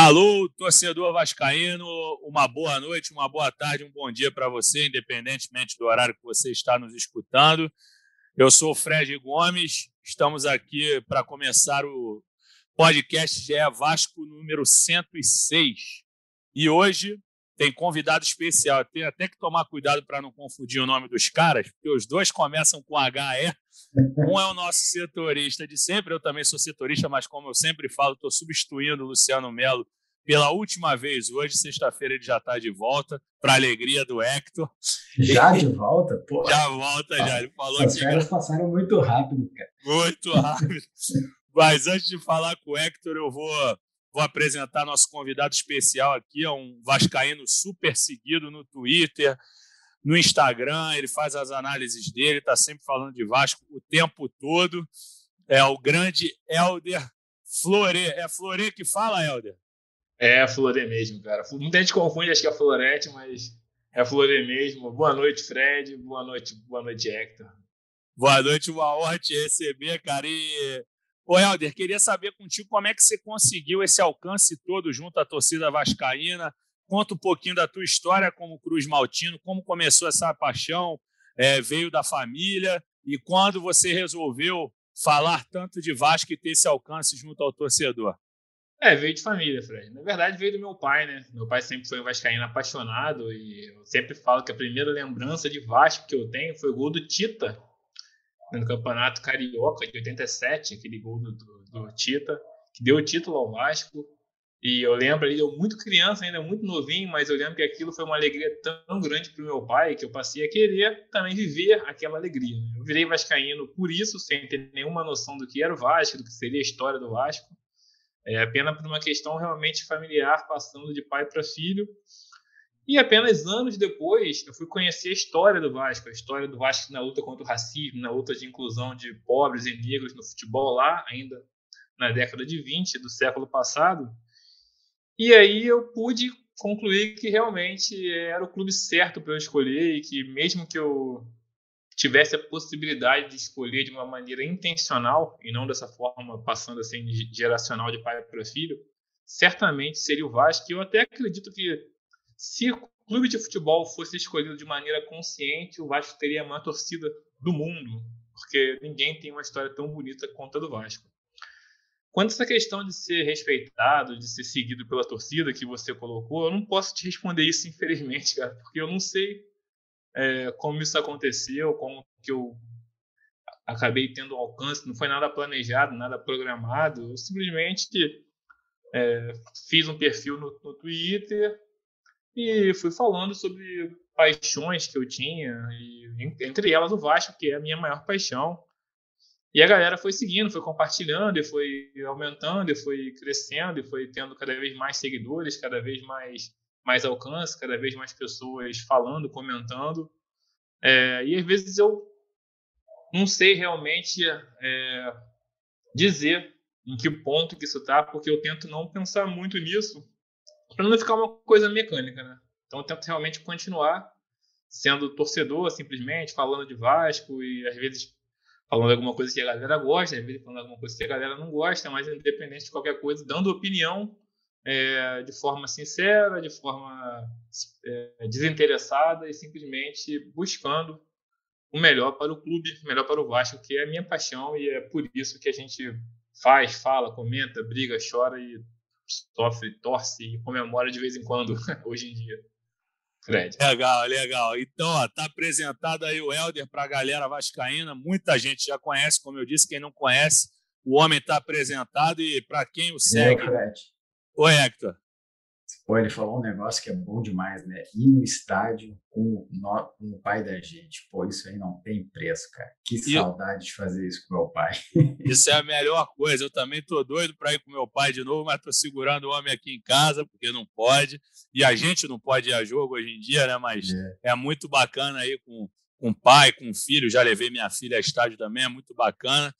Alô, torcedor vascaíno, uma boa noite, uma boa tarde, um bom dia para você, independentemente do horário que você está nos escutando. Eu sou o Fred Gomes, estamos aqui para começar o podcast GE Vasco número 106. E hoje tem convidado especial. Tem até que tomar cuidado para não confundir o nome dos caras, porque os dois começam com HE. Um é o nosso setorista de sempre, eu também sou setorista, mas como eu sempre falo, estou substituindo o Luciano Melo pela última vez. Hoje, sexta-feira, ele já está de volta, para alegria do Hector. Já de volta? Pô. Já volta, já. Ele falou As que. As férias passaram muito rápido, cara. Muito rápido. Mas antes de falar com o Hector, eu vou Vou apresentar nosso convidado especial aqui, é um vascaíno super seguido no Twitter, no Instagram, ele faz as análises dele, está sempre falando de Vasco o tempo todo. É o grande Helder Flore. É Flore que fala, Helder? É Flore mesmo, cara. Muita gente confunde, acho que é Florete, mas é Flore mesmo. Boa noite, Fred. Boa noite, boa noite, Hector. Boa noite, uma honra te receber, cara. E Ô, Helder, queria saber contigo como é que você conseguiu esse alcance todo junto à torcida vascaína. Conta um pouquinho da tua história como Cruz Maltino, como começou essa paixão, é, veio da família e quando você resolveu falar tanto de Vasco e ter esse alcance junto ao torcedor. É, veio de família, Fred. Na verdade, veio do meu pai, né? Meu pai sempre foi um vascaíno apaixonado e eu sempre falo que a primeira lembrança de Vasco que eu tenho foi o gol do Tita no Campeonato Carioca de 87, aquele gol do, do, do, Tita, que deu o título ao Vasco. E eu lembro ali, eu muito criança, ainda muito novinho, mas eu lembro que aquilo foi uma alegria tão grande para o meu pai que eu passei a querer também viver aquela alegria. Eu virei vascaíno por isso, sem ter nenhuma noção do que era o Vasco, do que seria a história do Vasco. É apenas por uma questão realmente familiar, passando de pai para filho. E apenas anos depois, eu fui conhecer a história do Vasco, a história do Vasco na luta contra o racismo, na luta de inclusão de pobres e negros no futebol lá, ainda na década de 20 do século passado. E aí eu pude concluir que realmente era o clube certo para eu escolher e que mesmo que eu tivesse a possibilidade de escolher de uma maneira intencional e não dessa forma passando assim geracional de pai para filho, certamente seria o Vasco. E eu até acredito que se o clube de futebol fosse escolhido de maneira consciente, o Vasco teria a maior torcida do mundo, porque ninguém tem uma história tão bonita quanto a do Vasco. Quanto a essa questão de ser respeitado, de ser seguido pela torcida que você colocou, eu não posso te responder isso, infelizmente, cara, porque eu não sei é, como isso aconteceu, como que eu acabei tendo alcance, não foi nada planejado, nada programado, eu simplesmente é, fiz um perfil no, no Twitter, e fui falando sobre paixões que eu tinha, e entre elas o Vasco, que é a minha maior paixão. E a galera foi seguindo, foi compartilhando, e foi aumentando, e foi crescendo, e foi tendo cada vez mais seguidores, cada vez mais, mais alcance, cada vez mais pessoas falando, comentando. É, e às vezes eu não sei realmente é, dizer em que ponto que isso está, porque eu tento não pensar muito nisso, para não ficar uma coisa mecânica, né? Então eu tento realmente continuar sendo torcedor, simplesmente, falando de Vasco e às vezes falando alguma coisa que a galera gosta, às vezes falando alguma coisa que a galera não gosta, mas independente de qualquer coisa, dando opinião é, de forma sincera, de forma é, desinteressada e simplesmente buscando o melhor para o clube, o melhor para o Vasco, que é a minha paixão e é por isso que a gente faz, fala, comenta, briga, chora e sofre, torce e comemora de vez em quando, hoje em dia. Fred. Legal, legal. Então, ó, tá apresentado aí o Helder para a galera vascaína. Muita gente já conhece, como eu disse, quem não conhece, o homem está apresentado e para quem o segue. Fred. Oi, Hector. Pô, ele falou um negócio que é bom demais, né? Ir no estádio com, no, com o pai da gente. Pô, isso aí não tem preço, cara. Que e saudade eu... de fazer isso com meu pai. Isso é a melhor coisa. Eu também tô doido para ir com meu pai de novo, mas tô segurando o homem aqui em casa, porque não pode. E a gente não pode ir a jogo hoje em dia, né? Mas é, é muito bacana aí com, com pai, com filho. Já levei minha filha a estádio também, é muito bacana.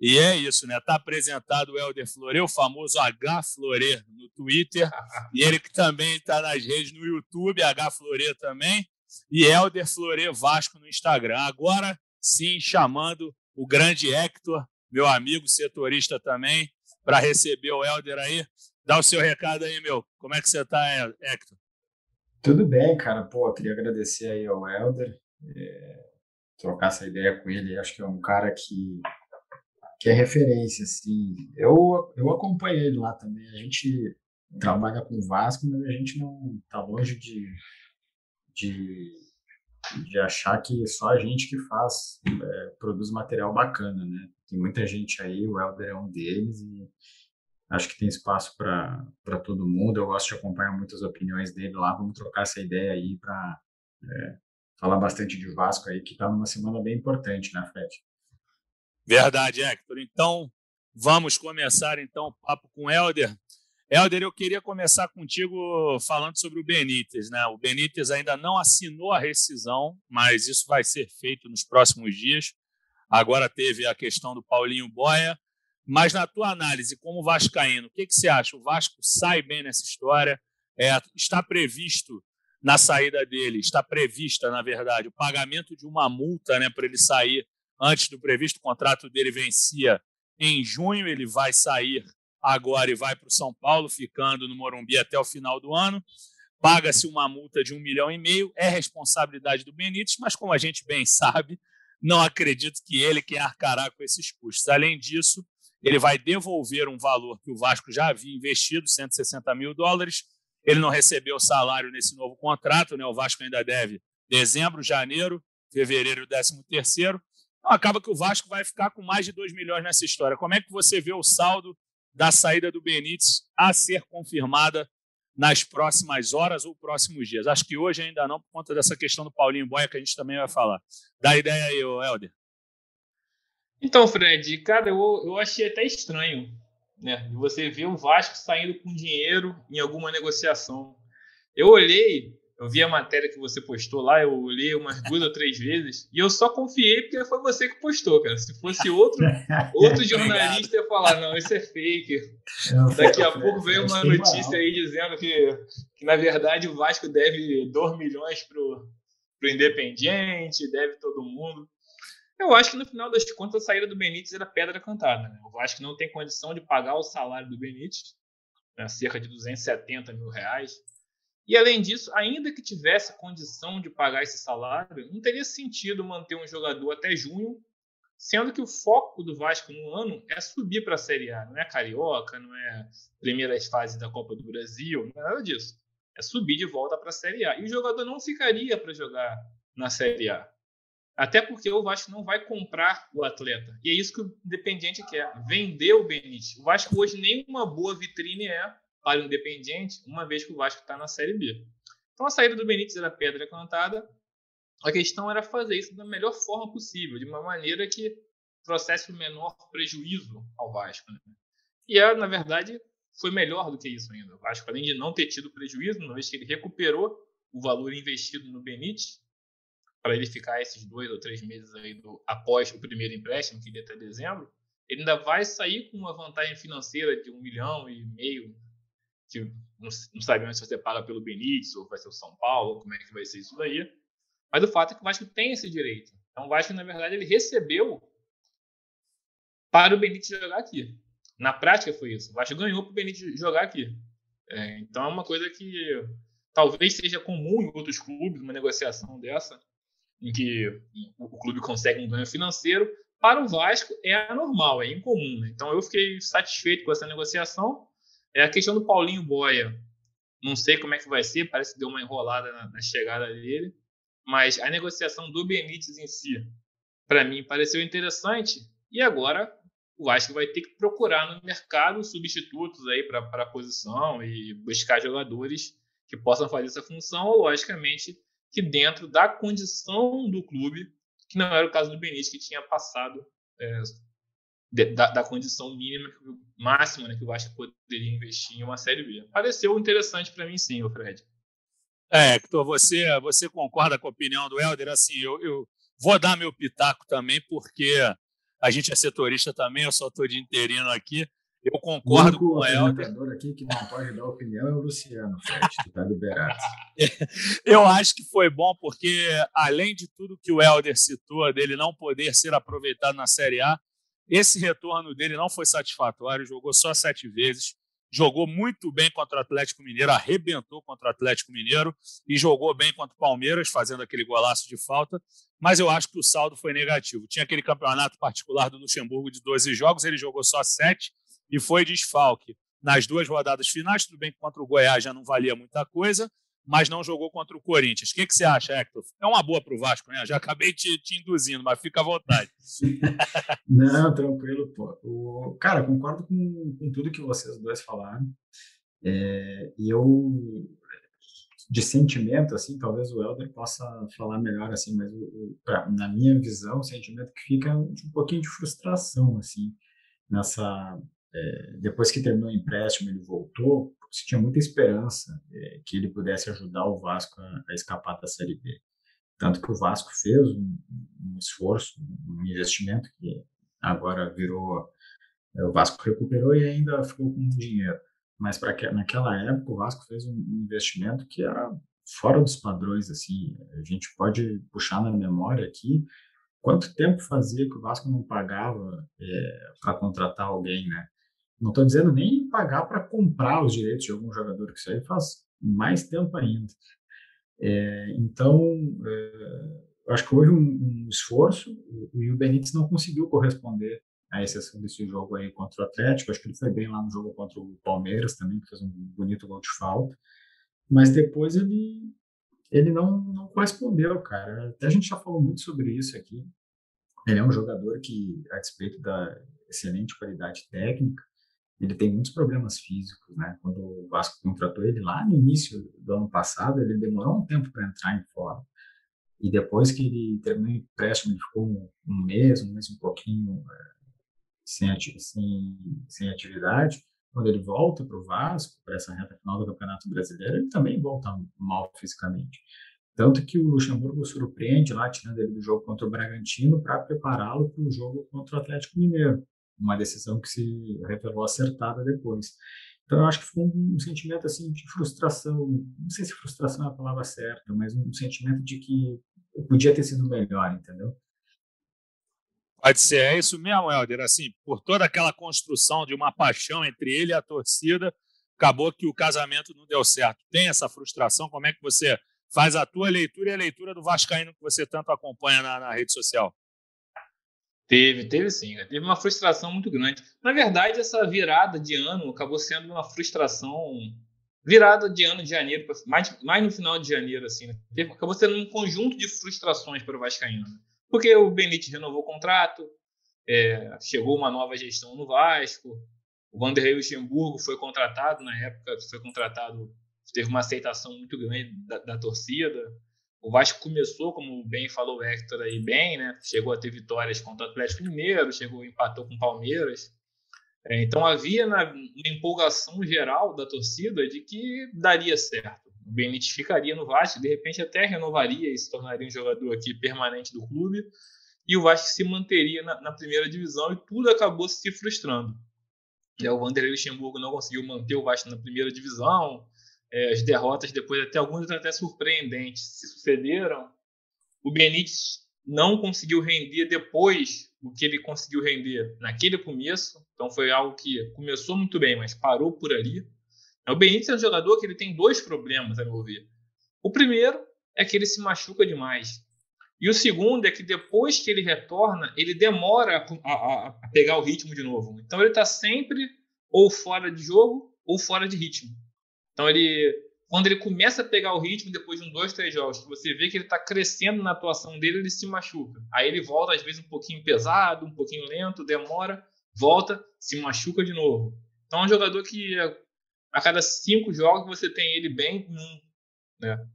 E é isso, né? Está apresentado o Helder Flore, o famoso H Flore no Twitter, e ele que também está nas redes no YouTube, H Flore também, e Helder Flore Vasco no Instagram. Agora sim, chamando o grande Hector, meu amigo setorista também, para receber o Helder aí. Dá o seu recado aí, meu. Como é que você está, Hector? Tudo bem, cara. Pô, queria agradecer aí ao Helder, é, trocar essa ideia com ele. Acho que é um cara que que é referência, assim. Eu, eu acompanhei ele lá também. A gente trabalha com Vasco, mas a gente não tá longe de, de, de achar que só a gente que faz, é, produz material bacana, né? Tem muita gente aí, o Helder é um deles e acho que tem espaço para todo mundo. Eu gosto de acompanhar muitas opiniões dele lá. Vamos trocar essa ideia aí para é, falar bastante de Vasco aí, que está numa semana bem importante, né, Fred? Verdade, Hector. Então, vamos começar então o papo com o Helder. Helder, eu queria começar contigo falando sobre o Benítez. Né? O Benítez ainda não assinou a rescisão, mas isso vai ser feito nos próximos dias. Agora teve a questão do Paulinho Boia. Mas na tua análise, como vascaíno, o que, que você acha? O Vasco sai bem nessa história? É, está previsto na saída dele, está prevista, na verdade, o pagamento de uma multa né, para ele sair antes do previsto. O contrato dele vencia em junho, ele vai sair agora e vai para o São Paulo, ficando no Morumbi até o final do ano. Paga-se uma multa de um milhão e meio, é responsabilidade do Benítez, mas como a gente bem sabe, não acredito que ele quem arcará com esses custos. Além disso, ele vai devolver um valor que o Vasco já havia investido, 160 mil dólares. Ele não recebeu salário nesse novo contrato, né? O Vasco ainda deve dezembro, janeiro, fevereiro, décimo terceiro. Então, acaba que o Vasco vai ficar com mais de 2 milhões nessa história. Como é que você vê o saldo da saída do Benítez a ser confirmada nas próximas horas ou próximos dias? Acho que hoje ainda não, por conta dessa questão do Paulinho Boia, que a gente também vai falar. Dá ideia aí, Helder. Então, Fred, cara, eu, eu achei até estranho né? você ver o Vasco saindo com dinheiro em alguma negociação. Eu olhei eu vi a matéria que você postou lá, eu li umas duas ou três vezes e eu só confiei porque foi você que postou, cara. Se fosse outro, outro jornalista ia falar, não, isso é fake. Daqui a pouco veio uma notícia aí dizendo que, que, na verdade, o Vasco deve 2 milhões pro, pro Independiente, deve todo mundo. Eu acho que no final das contas a saída do Benítez era pedra cantada. Né? O Vasco não tem condição de pagar o salário do Benítez, né? cerca de 270 mil reais. E além disso, ainda que tivesse condição de pagar esse salário, não teria sentido manter um jogador até junho, sendo que o foco do Vasco no ano é subir para a Série A, não é carioca, não é primeiras fases da Copa do Brasil, não é nada disso. É subir de volta para a Série A. E o jogador não ficaria para jogar na Série A. Até porque o Vasco não vai comprar o atleta. E é isso que o Independiente quer: vender o Benítez. O Vasco hoje nem uma boa vitrine é para o Independiente, uma vez que o Vasco está na Série B. Então a saída do Benítez era pedra cantada. A questão era fazer isso da melhor forma possível, de uma maneira que trouxesse o menor prejuízo ao Vasco. Né? E, é, na verdade, foi melhor do que isso ainda. O Vasco, além de não ter tido prejuízo, uma vez que ele recuperou o valor investido no Benítez, para ele ficar esses dois ou três meses aí do, após o primeiro empréstimo, que ia até dezembro, ele ainda vai sair com uma vantagem financeira de um milhão e meio não, não sabemos se você paga pelo Benítez ou vai ser o São Paulo, como é que vai ser isso daí. Mas o fato é que o Vasco tem esse direito. Então o Vasco, na verdade, ele recebeu para o Benítez jogar aqui. Na prática foi isso. O Vasco ganhou para o Benítez jogar aqui. É, então é uma coisa que talvez seja comum em outros clubes, uma negociação dessa, em que o clube consegue um ganho financeiro. Para o Vasco é anormal, é incomum. Né? Então eu fiquei satisfeito com essa negociação é a questão do Paulinho Boia. Não sei como é que vai ser, parece que deu uma enrolada na, na chegada dele. Mas a negociação do Benítez em si, para mim, pareceu interessante. E agora o Vasco vai ter que procurar no mercado substitutos aí para a posição e buscar jogadores que possam fazer essa função, ou logicamente que dentro da condição do clube, que não era o caso do Benítez, que tinha passado é, da, da, condição mínima, máxima né, que o Vasco poderia investir em uma Série B. Pareceu interessante para mim, sim, o Fred. É, Hector, você, você concorda com a opinião do Helder? Assim, eu, eu vou dar meu pitaco também, porque a gente é setorista também, eu só estou de interino aqui. Eu concordo com o Helder. O aqui que não pode dar opinião é o Luciano, Fred, que está liberado. eu acho que foi bom, porque além de tudo que o Helder citou, dele não poder ser aproveitado na Série A, esse retorno dele não foi satisfatório, jogou só sete vezes, jogou muito bem contra o Atlético Mineiro, arrebentou contra o Atlético Mineiro e jogou bem contra o Palmeiras, fazendo aquele golaço de falta, mas eu acho que o saldo foi negativo. Tinha aquele campeonato particular do Luxemburgo de 12 jogos, ele jogou só sete e foi desfalque nas duas rodadas finais. Tudo bem que contra o Goiás já não valia muita coisa, mas não jogou contra o Corinthians. O que, que você acha, Hector? É uma boa para o Vasco, né? Já acabei te, te, induzindo, mas fica à vontade. não, tranquilo, pô. O, cara, concordo com, com tudo que vocês dois falaram. É, e eu, de sentimento, assim, talvez o Helder possa falar melhor, assim, mas o, pra, na minha visão, o sentimento que fica é um pouquinho de frustração, assim, nessa... É, depois que terminou o empréstimo, ele voltou, se tinha muita esperança é, que ele pudesse ajudar o Vasco a, a, escapar da Série B. Tanto que o Vasco fez um, um esforço, um investimento que agora virou. É, o Vasco recuperou e ainda ficou com dinheiro. Mas para naquela época o Vasco fez um investimento que era fora dos padrões. Assim, a gente pode puxar na memória aqui quanto tempo fazia que o Vasco não pagava é, para contratar alguém, né? Não estou dizendo nem pagar para comprar os direitos de algum jogador, que isso aí faz mais tempo ainda. É, então, é, acho que houve um, um esforço e o Benítez não conseguiu corresponder à exceção desse jogo aí contra o Atlético. Acho que ele foi bem lá no jogo contra o Palmeiras também, que fez um bonito gol de falta. Mas depois ele, ele não, não correspondeu, cara. Até a gente já falou muito sobre isso aqui. Ele é um jogador que, a despeito da excelente qualidade técnica, ele tem muitos problemas físicos, né? Quando o Vasco contratou ele lá no início do ano passado, ele demorou um tempo para entrar em forma. E depois que ele terminou o empréstimo, ele ficou um, um mês, um mês um pouquinho é, sem, ati sem, sem atividade. Quando ele volta para o Vasco, para essa reta final do Campeonato Brasileiro, ele também volta mal fisicamente. Tanto que o Luxemburgo surpreende lá, tirando ele do jogo contra o Bragantino, para prepará-lo para o jogo contra o Atlético Mineiro uma decisão que se revelou acertada depois. Então, eu acho que foi um sentimento assim de frustração, não sei se frustração é a palavra certa, mas um sentimento de que podia ter sido melhor, entendeu? Pode ser, é isso mesmo, Helder. Assim, por toda aquela construção de uma paixão entre ele e a torcida, acabou que o casamento não deu certo. Tem essa frustração? Como é que você faz a tua leitura e a leitura do Vascaíno que você tanto acompanha na, na rede social? Teve, teve sim. Né? Teve uma frustração muito grande. Na verdade, essa virada de ano acabou sendo uma frustração. Virada de ano de janeiro, mais, mais no final de janeiro, assim, né? Teve, acabou sendo um conjunto de frustrações para o Vascaíno. Né? Porque o Benítez renovou o contrato, é, chegou uma nova gestão no Vasco, o Vanderlei Luxemburgo foi contratado na época, foi contratado, teve uma aceitação muito grande da, da torcida. O Vasco começou, como bem falou o Hector aí bem, né? Chegou a ter vitórias contra o Atlético Mineiro, chegou empatou com o Palmeiras. É, então havia na, uma empolgação geral da torcida de que daria certo. O Benítez ficaria no Vasco, de repente até renovaria e se tornaria um jogador aqui permanente do clube. E o Vasco se manteria na, na primeira divisão e tudo acabou se frustrando. É, o Vanderlei Luxemburgo não conseguiu manter o Vasco na primeira divisão é, as derrotas depois, até algumas até surpreendentes, se sucederam. O Benítez não conseguiu render depois o que ele conseguiu render naquele começo. Então foi algo que começou muito bem, mas parou por ali. O Benítez é um jogador que ele tem dois problemas, a meu ver. O primeiro é que ele se machuca demais. E o segundo é que depois que ele retorna, ele demora a, a, a pegar o ritmo de novo. Então ele está sempre ou fora de jogo ou fora de ritmo. Então ele, quando ele começa a pegar o ritmo depois de um, dois, três jogos, você vê que ele está crescendo na atuação dele, ele se machuca. Aí ele volta às vezes um pouquinho pesado, um pouquinho lento, demora, volta, se machuca de novo. Então é um jogador que a cada cinco jogos você tem ele bem num. Né?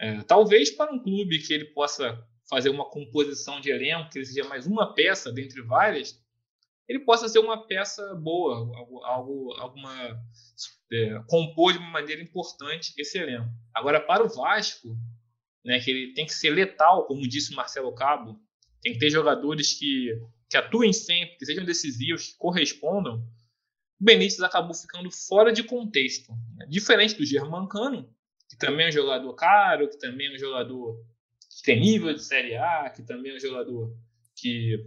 É, talvez para um clube que ele possa fazer uma composição de elenco, que ele seja mais uma peça dentre várias, ele possa ser uma peça boa, algo, algo alguma é, compor de uma maneira importante esse elenco. Agora, para o Vasco, né, que ele tem que ser letal, como disse o Marcelo Cabo, tem que ter jogadores que, que atuem sempre, que sejam decisivos, que correspondam. O Benítez acabou ficando fora de contexto. Né? Diferente do Germancano, que também é um jogador caro, que também é um jogador que tem nível de Série A, que também é um jogador que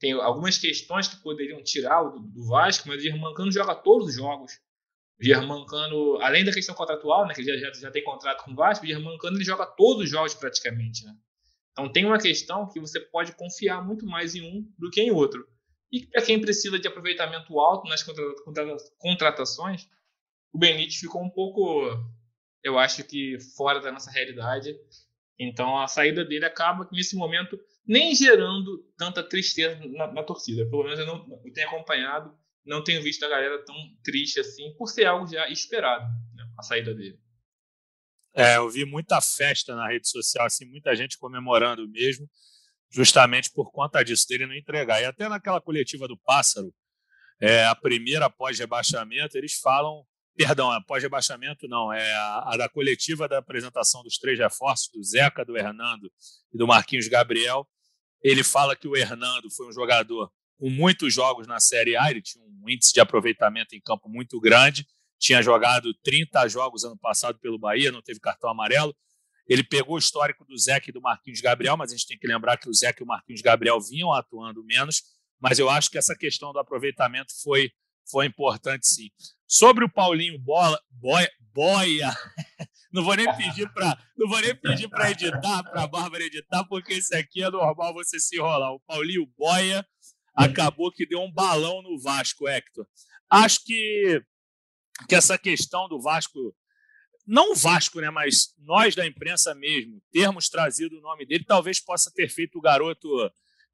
tem algumas questões que poderiam tirar do, do Vasco, mas o Germancano joga todos os jogos. O Germancano, além da questão contratual, né, que já, já, já tem contrato com o Vasco, o Germancano ele joga todos os jogos praticamente. Né? Então tem uma questão que você pode confiar muito mais em um do que em outro. E para quem precisa de aproveitamento alto nas contratações, o Benítez ficou um pouco, eu acho que fora da nossa realidade. Então a saída dele acaba nesse momento nem gerando tanta tristeza na, na torcida. Pelo menos eu, não, eu tenho acompanhado, não tenho visto a galera tão triste assim, por ser algo já esperado, né, a saída dele. É, eu vi muita festa na rede social, assim, muita gente comemorando mesmo, justamente por conta disso, dele não entregar. E até naquela coletiva do Pássaro, é, a primeira após rebaixamento, eles falam, perdão, após rebaixamento não, é a, a, da coletiva da apresentação dos três reforços, do Zeca, do Hernando e do Marquinhos Gabriel, ele fala que o Hernando foi um jogador com muitos jogos na Série A, ele tinha um índice de aproveitamento em campo muito grande, tinha jogado 30 jogos ano passado pelo Bahia, não teve cartão amarelo. Ele pegou o histórico do Zeca e do Marquinhos Gabriel, mas a gente tem que lembrar que o Zeca e o Marquinhos Gabriel vinham atuando menos, mas eu acho que essa questão do aproveitamento foi, foi importante sim. Sobre o Paulinho Bola, Boia, Boia Não vou nem pedir para, não vou nem pedir para editar, para a Bárbara editar, porque isso aqui é normal você se enrolar. O Paulinho Boia acabou que deu um balão no Vasco, Hector. Acho que que essa questão do Vasco, não o Vasco, né, mas nós da imprensa mesmo, termos trazido o nome dele, talvez possa ter feito o garoto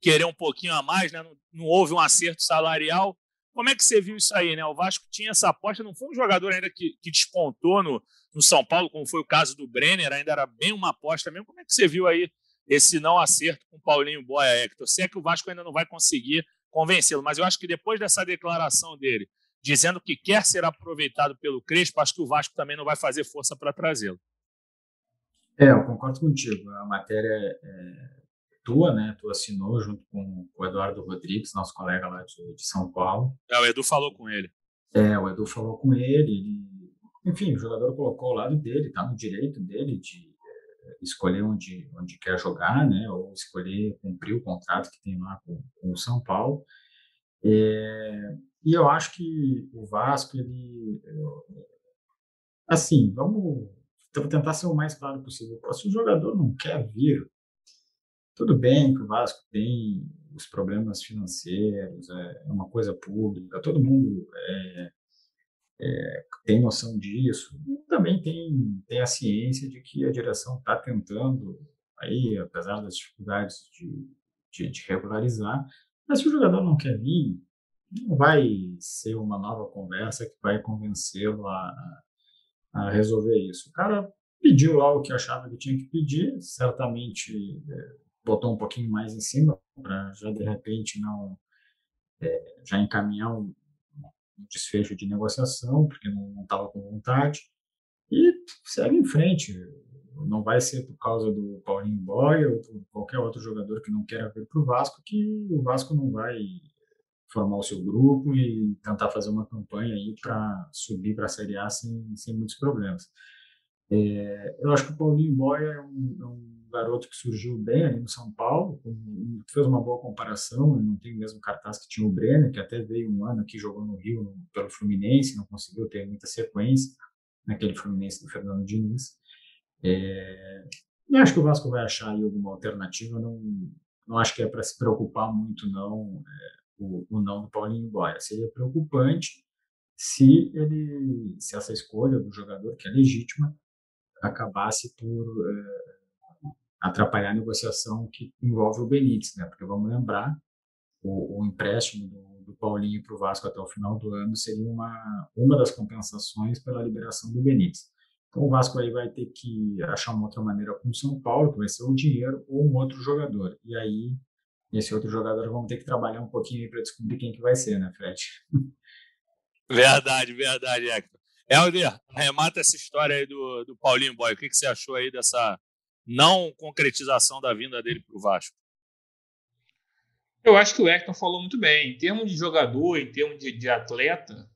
querer um pouquinho a mais, né? Não, não houve um acerto salarial. Como é que você viu isso aí, né? O Vasco tinha essa aposta, não foi um jogador ainda que, que despontou no, no São Paulo, como foi o caso do Brenner, ainda era bem uma aposta mesmo. Como é que você viu aí esse não acerto com o Paulinho Boia, Hector? Sei que o Vasco ainda não vai conseguir convencê-lo, mas eu acho que depois dessa declaração dele, dizendo que quer ser aproveitado pelo Crespo, acho que o Vasco também não vai fazer força para trazê-lo. É, eu concordo contigo. A matéria é tua, né? Tu assinou junto com o Eduardo Rodrigues, nosso colega lá de, de São Paulo. É, o Edu falou com ele. É, o Edu falou com ele, ele enfim, o jogador colocou ao lado dele, está no direito dele de eh, escolher onde, onde quer jogar, né, ou escolher cumprir o contrato que tem lá com, com o São Paulo. É, e eu acho que o Vasco, ele. Eh, assim, vamos, vamos tentar ser o mais claro possível. Se o jogador não quer vir, tudo bem que o Vasco tem os problemas financeiros, é, é uma coisa pública, todo mundo é, é, tem noção disso, e também tem, tem a ciência de que a direção está tentando, aí, apesar das dificuldades de, de, de, regularizar, mas se o jogador não quer vir, não vai ser uma nova conversa que vai convencê-lo a, a resolver isso. O cara pediu lá o que achava que tinha que pedir, certamente é, botou um pouquinho mais em cima para já de repente não é, já encaminhar um, um desfecho de negociação, porque não estava com vontade, e segue em frente. Não vai ser por causa do Paulinho Boy ou qualquer outro jogador que não queira vir para o Vasco que o Vasco não vai formar o seu grupo e tentar fazer uma campanha aí para subir para a Série A sem, sem muitos problemas. É, eu acho que o Paulinho Boy é um, é um garoto que surgiu bem ali no São Paulo, fez uma boa comparação, ele não tem o mesmo cartaz que tinha o Brenner, que até veio um ano aqui, jogou no Rio no, pelo Fluminense, não conseguiu ter muita sequência naquele Fluminense do Fernando Diniz. É, e acho que o Vasco vai achar aí alguma alternativa, não, não acho que é para se preocupar muito não é, o, o não do Paulinho Boia. Seria preocupante se ele, se essa escolha do jogador, que é legítima, acabasse por é, atrapalhar a negociação que envolve o Benítez, né? Porque vamos lembrar, o, o empréstimo do, do Paulinho para o Vasco até o final do ano seria uma, uma das compensações pela liberação do Benítez. Então o Vasco aí vai ter que achar uma outra maneira com o São Paulo, que vai ser o dinheiro, ou um outro jogador. E aí, esse outro jogador vamos ter que trabalhar um pouquinho para descobrir quem que vai ser, né, Fred? Verdade, verdade, Hector. Helder, arremata essa história aí do, do Paulinho Boy. O que, que você achou aí dessa não concretização da vinda dele para o Vasco? Eu acho que o Hector falou muito bem. Em termos de jogador, em termos de, de atleta,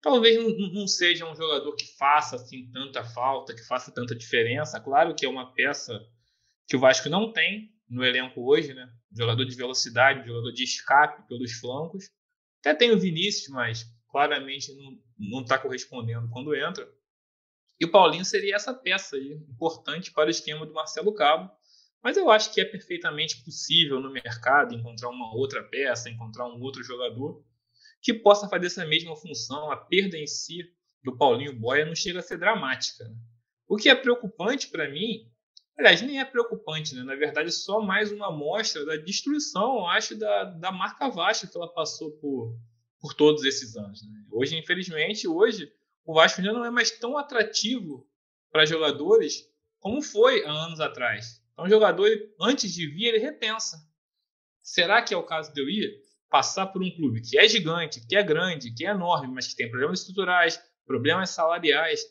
talvez não, não, seja um jogador que faça assim tanta falta, que faça tanta diferença. Claro que é uma peça que o Vasco não tem no elenco hoje, né? Jogador de velocidade, jogador de escape pelos flancos. Até tem o Vinícius, mas claramente não está correspondendo quando entra. E o Paulinho seria essa peça aí, importante para o esquema do Marcelo Cabo. Mas eu acho que é perfeitamente possível no mercado encontrar uma outra peça, encontrar um outro jogador que possa fazer essa mesma função. A perda em si do Paulinho Boia não chega a ser dramática. Né? O que é preocupante para mim, aliás, nem é preocupante, né? na verdade, é só mais uma amostra da destruição, eu acho, da, da marca Vasco que ela passou por, por todos esses anos. Né? Hoje, infelizmente, hoje o Vasco já não é mais tão atrativo para jogadores como foi há anos atrás. Então, o jogador, antes de vir, ele repensa. Será que é o caso de eu ir passar por um clube que é gigante, que é grande, que é enorme, mas que tem problemas estruturais, problemas salariais,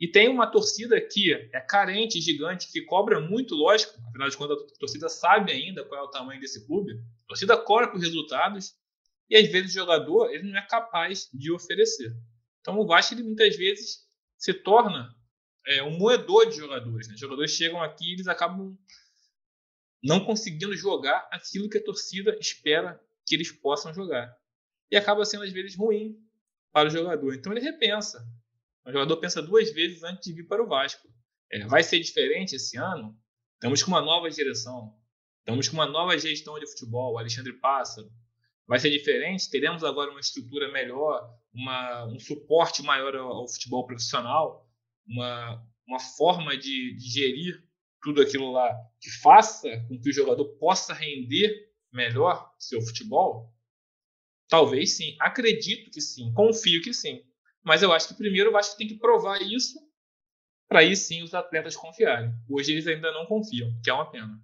e tem uma torcida que é carente, gigante, que cobra muito, lógico, afinal de contas a torcida sabe ainda qual é o tamanho desse clube, a torcida cobra por resultados, e às vezes o jogador ele não é capaz de oferecer. Então o Vasco ele, muitas vezes se torna é, um moedor de jogadores. Né? Os jogadores chegam aqui e eles acabam não conseguindo jogar aquilo que a torcida espera que eles possam jogar. E acaba sendo, às vezes, ruim para o jogador. Então ele repensa. O jogador pensa duas vezes antes de vir para o Vasco. É, vai ser diferente esse ano? Estamos com uma nova direção. Estamos com uma nova gestão de futebol. Alexandre Pássaro. Vai ser diferente? Teremos agora uma estrutura melhor, uma, um suporte maior ao, ao futebol profissional uma, uma forma de, de gerir tudo aquilo lá que faça com que o jogador possa render melhor seu futebol? Talvez sim. Acredito que sim. Confio que sim. Mas eu acho que primeiro o Vasco tem que provar isso para aí sim os atletas confiarem. Hoje eles ainda não confiam, que é uma pena.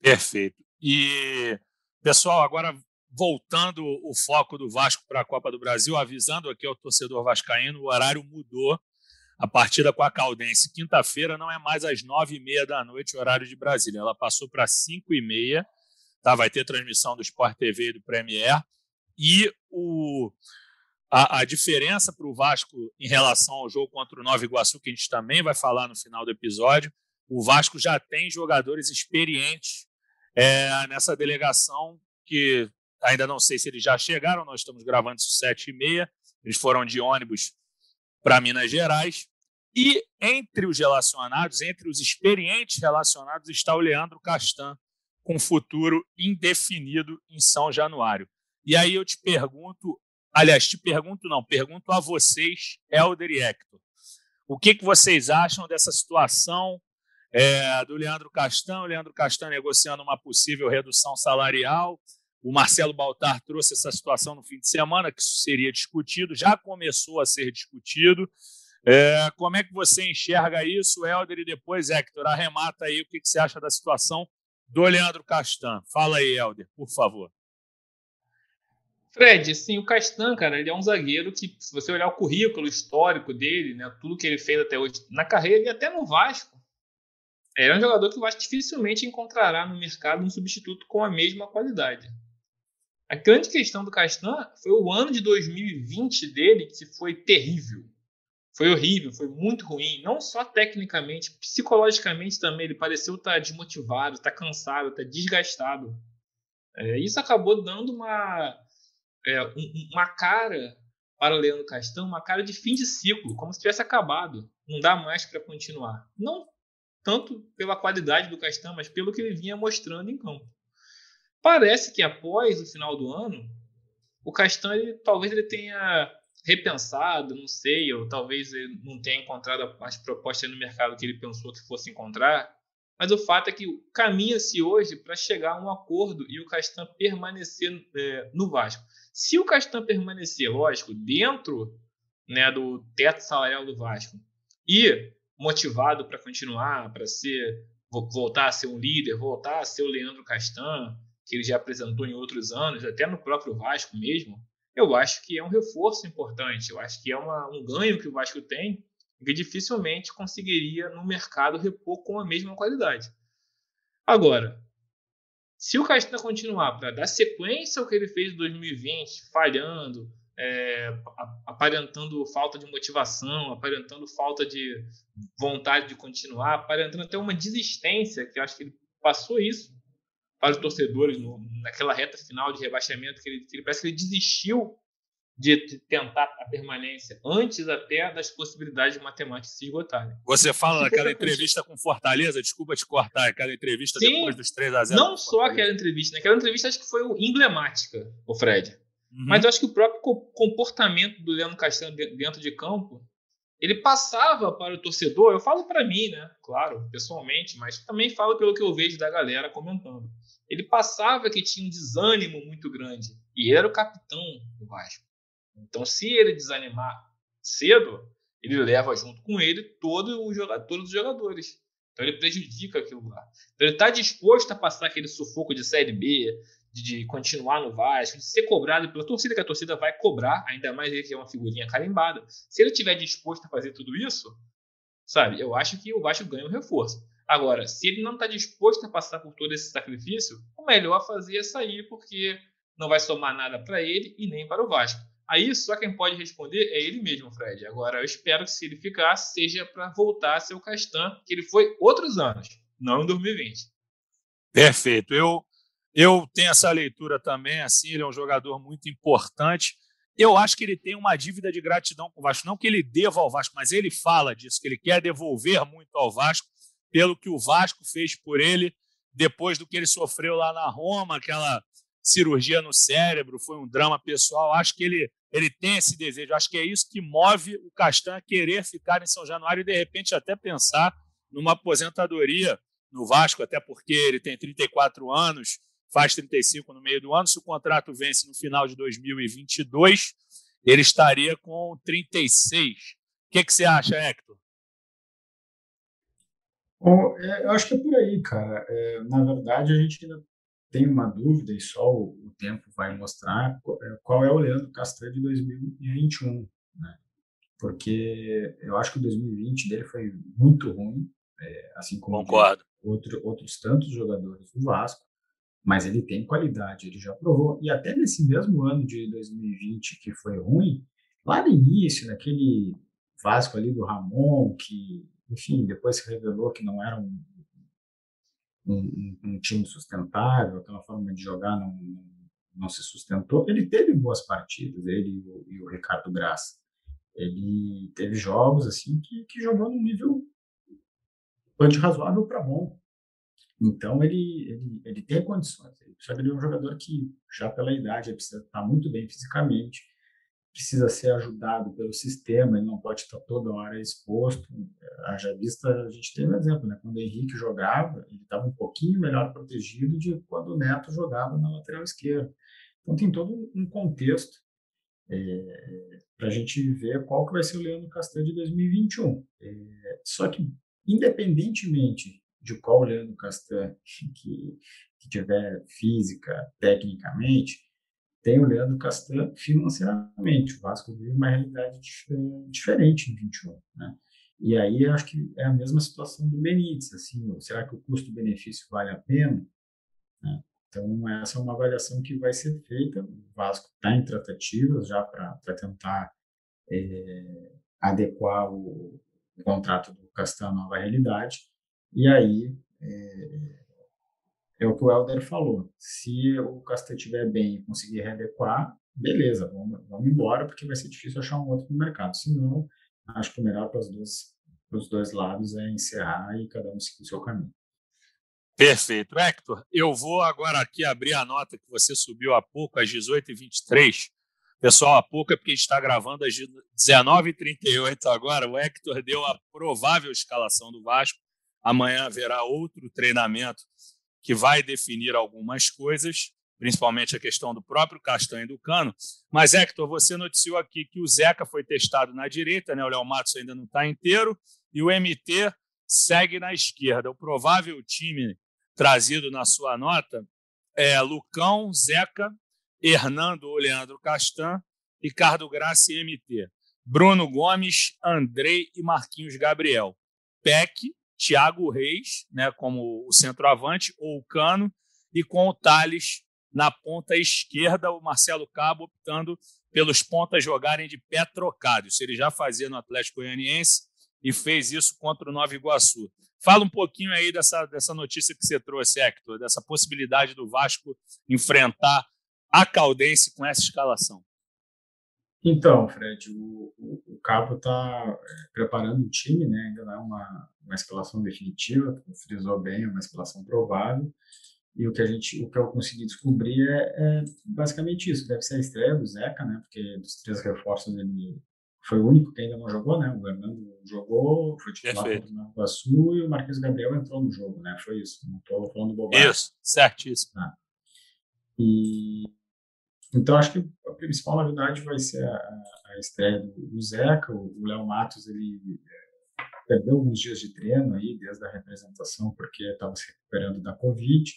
Perfeito. E, pessoal, agora voltando o foco do Vasco para a Copa do Brasil, avisando aqui ao torcedor vascaíno, o horário mudou a partida com a Caldense, quinta-feira, não é mais às nove e meia da noite, horário de Brasília. Ela passou para cinco e meia. Tá? Vai ter transmissão do Sport TV e do Premier. E o, a, a diferença para o Vasco em relação ao jogo contra o Nova Iguaçu, que a gente também vai falar no final do episódio, o Vasco já tem jogadores experientes é, nessa delegação, que ainda não sei se eles já chegaram, nós estamos gravando isso sete e meia. Eles foram de ônibus para Minas Gerais. E entre os relacionados, entre os experientes relacionados, está o Leandro Castan, com futuro indefinido em São Januário. E aí eu te pergunto, aliás, te pergunto não, pergunto a vocês, Helder e Hector, o que, que vocês acham dessa situação é, do Leandro Castan? O Leandro Castan negociando uma possível redução salarial, o Marcelo Baltar trouxe essa situação no fim de semana, que isso seria discutido, já começou a ser discutido. É, como é que você enxerga isso, Helder? E depois, Hector, arremata aí o que, que você acha da situação do Leandro Castan. Fala aí, Helder, por favor. Fred, sim, o Castan, cara, ele é um zagueiro que, se você olhar o currículo histórico dele, né, tudo que ele fez até hoje na carreira e até no Vasco, é um jogador que o Vasco dificilmente encontrará no mercado um substituto com a mesma qualidade. A grande questão do Castan foi o ano de 2020 dele, que foi terrível. Foi horrível, foi muito ruim. Não só tecnicamente, psicologicamente também. Ele pareceu estar desmotivado, estar cansado, estar desgastado. É, isso acabou dando uma, é, uma cara para o Leandro Castan, uma cara de fim de ciclo, como se tivesse acabado. Não dá mais para continuar. Não tanto pela qualidade do Castan, mas pelo que ele vinha mostrando em campo. Parece que após o final do ano, o Castan ele, talvez ele tenha repensado, não sei, ou talvez ele não tenha encontrado as propostas no mercado que ele pensou que fosse encontrar. Mas o fato é que caminha-se hoje para chegar a um acordo e o Castan permanecer é, no Vasco. Se o Castan permanecer, lógico, dentro né, do teto salarial do Vasco e motivado para continuar, para ser voltar a ser um líder, voltar a ser o Leandro Castan, que ele já apresentou em outros anos, até no próprio Vasco mesmo, eu acho que é um reforço importante. Eu acho que é uma, um ganho que o Vasco tem que dificilmente conseguiria no mercado repor com a mesma qualidade. Agora, se o Castan continuar para dar sequência ao que ele fez em 2020, falhando, é, aparentando falta de motivação, aparentando falta de vontade de continuar, aparentando até uma desistência, que eu acho que ele passou isso para os torcedores no, naquela reta final de rebaixamento, que ele, que ele parece que ele desistiu de, tentar a permanência antes até das possibilidades matemáticas se esgotarem. Você fala daquela entrevista com Fortaleza, desculpa te cortar, aquela entrevista Sim, depois dos 3 a 0 Não só aquela entrevista, naquela entrevista acho que foi emblemática, o Fred. Uhum. Mas eu acho que o próprio comportamento do Leandro Castanho dentro de campo, ele passava para o torcedor, eu falo para mim, né, claro, pessoalmente, mas também falo pelo que eu vejo da galera comentando. Ele passava que tinha um desânimo muito grande e era o capitão do Vasco. Então, se ele desanimar cedo, ele leva junto com ele todo o jogador, todos os jogadores. Então, ele prejudica aquilo lá. Então, ele está disposto a passar aquele sufoco de Série B, de, continuar no Vasco, de ser cobrado pela torcida, que a torcida vai cobrar, ainda mais ele que é uma figurinha carimbada. Se ele estiver disposto a fazer tudo isso, sabe, eu acho que o Vasco ganha um reforço. Agora, se ele não está disposto a passar por todo esse sacrifício, o melhor a fazer é sair, porque não vai somar nada para ele e nem para o Vasco. Aí só quem pode responder é ele mesmo, Fred. Agora eu espero que se ele ficar, seja para voltar a ser o Castan, que ele foi outros anos, não em 2020. Perfeito. Eu, eu tenho essa leitura também, assim, ele é um jogador muito importante. Eu acho que ele tem uma dívida de gratidão com o Vasco. Não que ele deva ao Vasco, mas ele fala disso, que ele quer devolver muito ao Vasco pelo que o Vasco fez por ele depois do que ele sofreu lá na Roma, aquela cirurgia no cérebro, foi um drama pessoal. Acho que ele ele tem esse desejo. Acho que é isso que move o Castan a querer ficar em São Januário e, de repente, até pensar numa aposentadoria no Vasco, até porque ele tem 34 anos, faz 35 no meio do ano. Se o contrato vence no final de 2022, ele estaria com 36. O que, que você acha, Hector? Bom, é, eu acho que é por aí, cara. É, na verdade, a gente ainda tem uma dúvida e só o, o tempo vai mostrar é, qual é o Leandro Castanho de 2021, né? Porque eu acho que o 2020 dele foi muito ruim, é, assim como. Outro, outros tantos jogadores do Vasco, mas ele tem qualidade, ele já provou. E até nesse mesmo ano de 2020 que foi ruim, lá no início, naquele Vasco ali do Ramon, que, enfim, depois se revelou que não era um um, um, time sustentável, aquela forma de jogar não, não se sustentou. Ele teve boas partidas, ele e o, Ricardo Graça. Ele teve jogos assim que, que jogou num nível de razoável para bom. Então ele, ele, ele tem condições. Ele precisa de um jogador que, já pela idade, precisa estar muito bem fisicamente, precisa ser ajudado pelo sistema, ele não pode estar toda hora exposto. Já vista, a gente tem um exemplo, né? Quando o Henrique jogava, ele estava um pouquinho melhor protegido de quando o Neto jogava na lateral esquerda. Então tem todo um contexto é, para a gente ver qual que vai ser o Leandro Castanho de 2021. É, só que, independentemente de qual Leandro Castanho que, que tiver física, tecnicamente, tem o Leandro Castan financeiramente. O Vasco vive uma realidade diferente em 21, né? E aí acho que é a mesma situação do Benítez, assim, será que o custo-benefício vale a pena? Né? Então essa é uma avaliação que vai ser feita. O Vasco está em tratativas já para tentar é, adequar o, contrato do Castan à nova realidade. E aí é, é o que o Helder falou. Se o Castan estiver bem e conseguir readequar, beleza, vamos, vamos embora, porque vai ser difícil achar um outro no mercado. Se não, acho que o melhor para os dois, os dois lados é encerrar e cada um seguir o seu caminho. Perfeito. Hector, eu vou agora aqui abrir a nota que você subiu há pouco, às 18h23. Pessoal, há pouco é porque a gente está gravando às 19h38 agora. O Hector deu a provável escalação do Vasco Amanhã haverá outro treinamento que vai definir algumas coisas, principalmente a questão do próprio Castanho do Cano. Mas, Hector, você noticiou aqui que o Zeca foi testado na direita, né? o Léo Matos ainda não está inteiro, e o MT segue na esquerda. O provável time trazido na sua nota é Lucão, Zeca, Hernando ou Leandro Castan, Ricardo Graça e MT. Bruno Gomes, Andrei e Marquinhos Gabriel. Peck, Thiago Reis, né, como o centroavante, ou o Cano, e com o Thales na ponta esquerda, o Marcelo Cabo optando pelos pontas jogarem de pé trocado. Isso ele já fazia no Atlético Goianiense e fez isso contra o Nova Iguaçu. Fala um pouquinho aí dessa, dessa notícia que você trouxe, Hector, dessa possibilidade do Vasco enfrentar a Caldense com essa escalação. Então, Fred, o, o, o Cabo está é, preparando o time, né? ainda não é uma, uma escalação definitiva, frisou bem, é uma escalação provável. E o que a gente, o que eu consegui descobrir é, é, basicamente isso. Deve ser a estreia do Zeca, né? Porque dos três reforços ele foi o único que ainda não jogou, né? O Hernando jogou, foi titular contra o Iguaçu e o Marquinhos Gabriel entrou no jogo, né? Foi isso. Não estou falando bobagem. Isso, certíssimo. Ah. E então acho que a principal novidade vai ser a, a estreia do, do Zeca. O Léo Matos ele é, perdeu alguns dias de treino aí desde a representação porque estava se recuperando da Covid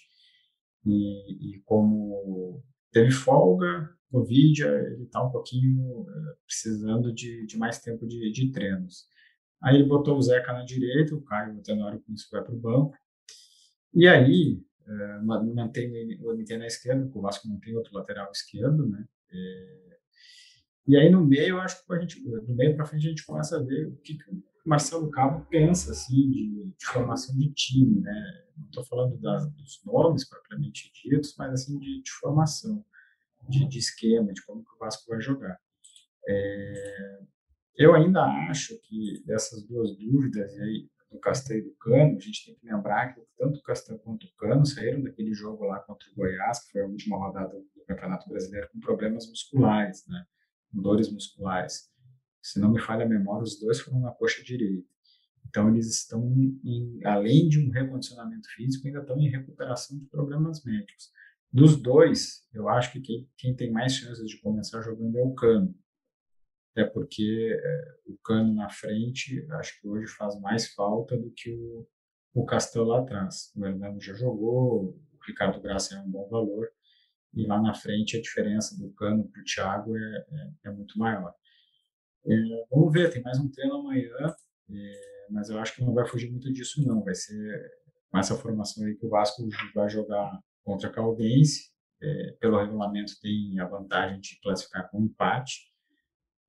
e, e como teve folga, Covid, ele está um pouquinho é, precisando de, de mais tempo de, de, treinos. Aí ele botou o Zeca na direita, o Caio, Tenório com isso vai para o banco. E aí, é, mantém o MT na esquerda, porque o Vasco não tem outro lateral esquerdo, né? É, e aí no meio, eu acho que a gente, do meio para frente a gente começa a ver o que, que o Marcelo Cabo pensa assim de, de formação de time, né? Não estou falando das, dos nomes propriamente ditos, mas assim de, de formação, de, de, esquema, de como que o Vasco vai jogar. É, eu ainda acho que dessas duas dúvidas, e aí do Castan e do Cano, a gente tem que lembrar que tanto o Castan quanto o Cano saíram daquele jogo lá contra o Goiás, que foi a última rodada do Campeonato Brasileiro, com problemas musculares, né? com dores musculares. Se não me falha a memória, os dois foram na coxa direita. Então, eles estão, em, além de um recondicionamento físico, ainda estão em recuperação de problemas médicos. Dos dois, eu acho que quem, quem tem mais chances de começar jogando é o Cano até porque é, o Cano na frente, acho que hoje faz mais falta do que o, o Castelo lá atrás. O Hernando já jogou, o Ricardo Graça é um bom valor, e lá na frente a diferença do Cano para o Thiago é, é, é, muito maior. É, vamos ver, tem mais um treino amanhã, é, mas eu acho que não vai fugir muito disso não, vai ser com essa formação aí que o Vasco vai jogar contra a Caldense, é, pelo regulamento tem a vantagem de classificar com empate,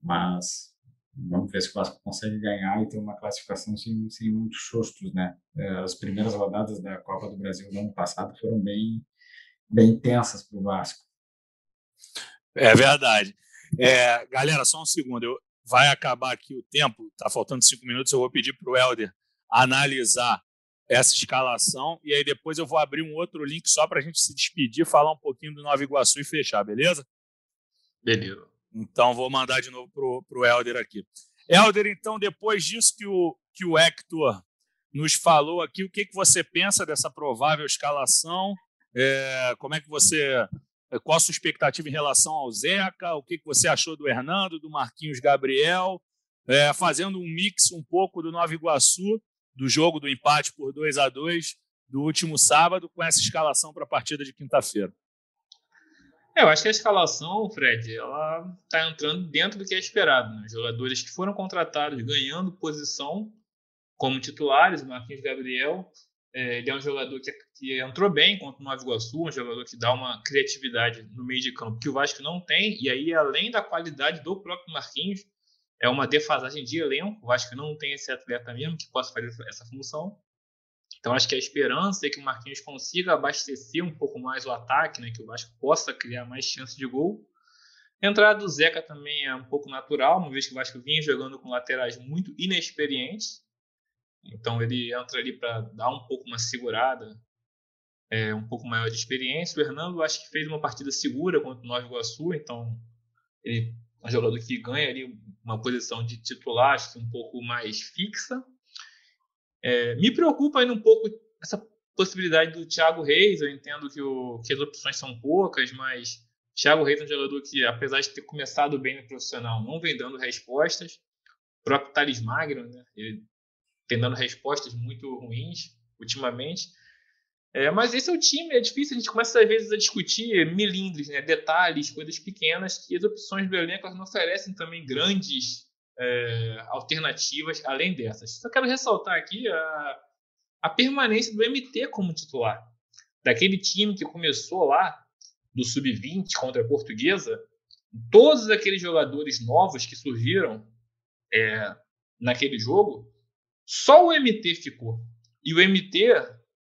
mas vamos ver se o Vasco consegue ganhar e ter uma classificação sem, sem muitos sustos, né? É, as primeiras rodadas da Copa do Brasil do ano passado foram bem, bem tensas para o Vasco. É verdade. É, galera, só um segundo. Eu, vai acabar aqui o tempo, tá faltando cinco minutos. Eu vou pedir para o Helder analisar essa escalação e aí depois eu vou abrir um outro link só para a gente se despedir, falar um pouquinho do Nova Iguaçu e fechar, beleza? Beleza. Então, vou mandar de novo para o Helder aqui. Helder, então, depois disso que o, que o Hector nos falou aqui, o que, que você pensa dessa provável escalação? É, como é que você. Qual a sua expectativa em relação ao Zeca? O que, que você achou do Hernando, do Marquinhos Gabriel? É, fazendo um mix um pouco do Nova Iguaçu, do jogo do empate por 2 a 2 do último sábado, com essa escalação para a partida de quinta-feira. É, eu acho que a escalação, Fred, ela está entrando dentro do que é esperado. Né? Jogadores que foram contratados ganhando posição como titulares, Marquinhos Gabriel, é, ele é um jogador que, que, entrou bem contra o Nova Iguaçu, um jogador que dá uma criatividade no meio de campo que o Vasco não tem, e aí, além da qualidade do próprio Marquinhos, é uma defasagem de elenco, o Vasco não tem esse atleta mesmo que possa fazer essa função. Então acho que a esperança é que o Marquinhos consiga abastecer um pouco mais o ataque, né, que o Vasco possa criar mais chances de gol. A entrada do Zeca também é um pouco natural, uma vez que o Vasco vinha jogando com laterais muito inexperientes. Então ele entra ali para dar um pouco uma segurada, é, um pouco maior de experiência. O Hernando acho que fez uma partida segura contra o Nova Iguaçu, então ele é um jogador que ganha ali uma posição de titular, acho que um pouco mais fixa. É, me preocupa ainda um pouco essa possibilidade do Thiago Reis. Eu entendo que, o, que as opções são poucas, mas Thiago Reis é um jogador que, apesar de ter começado bem no profissional, não vem dando respostas. O próprio Thales Magno, né? Ele tem dando respostas muito ruins ultimamente. É, mas esse é o time, é difícil, a gente começa às vezes a discutir milindres, né, detalhes, coisas pequenas, que as opções do elenco não oferecem também grandes é, alternativas além dessas. Só quero ressaltar aqui a, a permanência do MT como titular. Daquele time que começou lá, do Sub-20 contra a Portuguesa, todos aqueles jogadores novos que surgiram é, naquele jogo, só o MT ficou. E o MT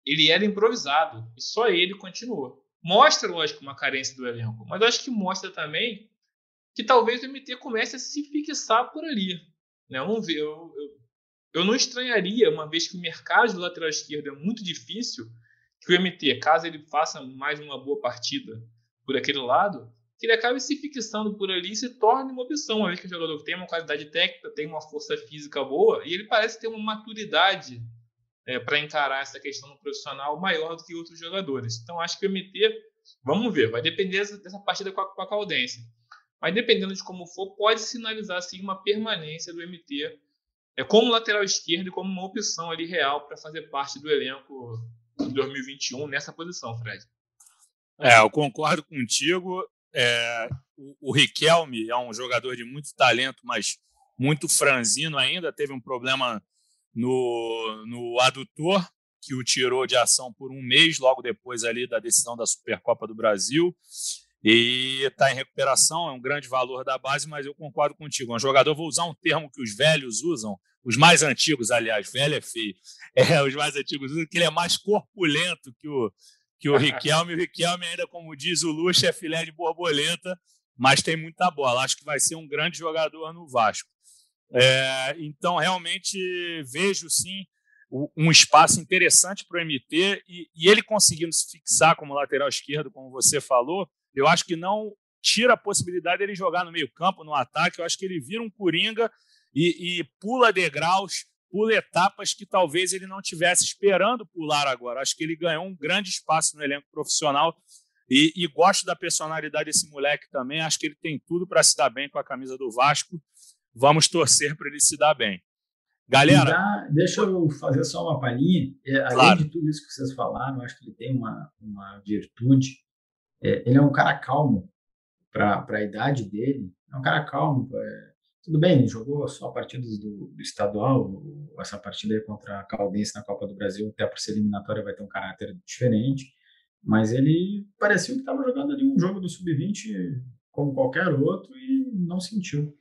ele era improvisado e só ele continuou. Mostra, lógico, uma carência do elenco, mas acho que mostra também que talvez o MT comece a se fixar por ali. Né? Vamos ver. Eu, eu, eu não estranharia, uma vez que o mercado do lateral esquerdo é muito difícil, que o MT, caso ele faça mais uma boa partida por aquele lado, que ele acabe se fixando por ali e se torne uma opção, uma vez que o jogador tem uma qualidade técnica, tem uma força física boa e ele parece ter uma maturidade é, para encarar essa questão no profissional maior do que outros jogadores. Então, acho que o MT, vamos ver, vai depender dessa, dessa partida com a, com a Caldense. Mas dependendo de como for, pode sinalizar sim uma permanência do MT é, como lateral esquerdo e como uma opção ali real para fazer parte do elenco de 2021 nessa posição, Fred. É, eu concordo contigo. É, o, o Riquelme é um jogador de muito talento, mas muito franzino ainda. Teve um problema no, no adutor, que o tirou de ação por um mês, logo depois ali da decisão da Supercopa do Brasil. E está em recuperação, é um grande valor da base, mas eu concordo contigo. É um jogador, vou usar um termo que os velhos usam, os mais antigos, aliás, velho é feio. É, os mais antigos usam, que ele é mais corpulento que o, que o Riquelme. O Riquelme, ainda, como diz o Luxo, é filé de borboleta, mas tem muita bola. Acho que vai ser um grande jogador no Vasco. É, então, realmente, vejo sim um espaço interessante para o MT e, e, ele conseguindo se fixar como lateral esquerdo, como você falou, eu acho que não tira a possibilidade dele jogar no meio-campo, no ataque. Eu acho que ele vira um coringa e, e pula degraus, pula etapas que talvez ele não tivesse esperando pular agora. Acho que ele ganhou um grande espaço no elenco profissional e, e gosto da personalidade desse moleque também. Acho que ele tem tudo para se dar bem com a camisa do Vasco. Vamos torcer para ele se dar bem. Galera. Dá, deixa eu fazer só uma palhinha. É, além claro. de tudo isso que vocês falaram, acho que ele tem uma, uma virtude é, ele é um cara calmo para a idade dele. É um cara calmo. É, tudo bem, ele jogou só partidas do, do, estadual. Essa partida contra a Caldense na Copa do Brasil, até por ser eliminatória, vai ter um caráter diferente. Mas ele parecia que estava jogando ali um jogo do sub-20 como qualquer outro e não sentiu.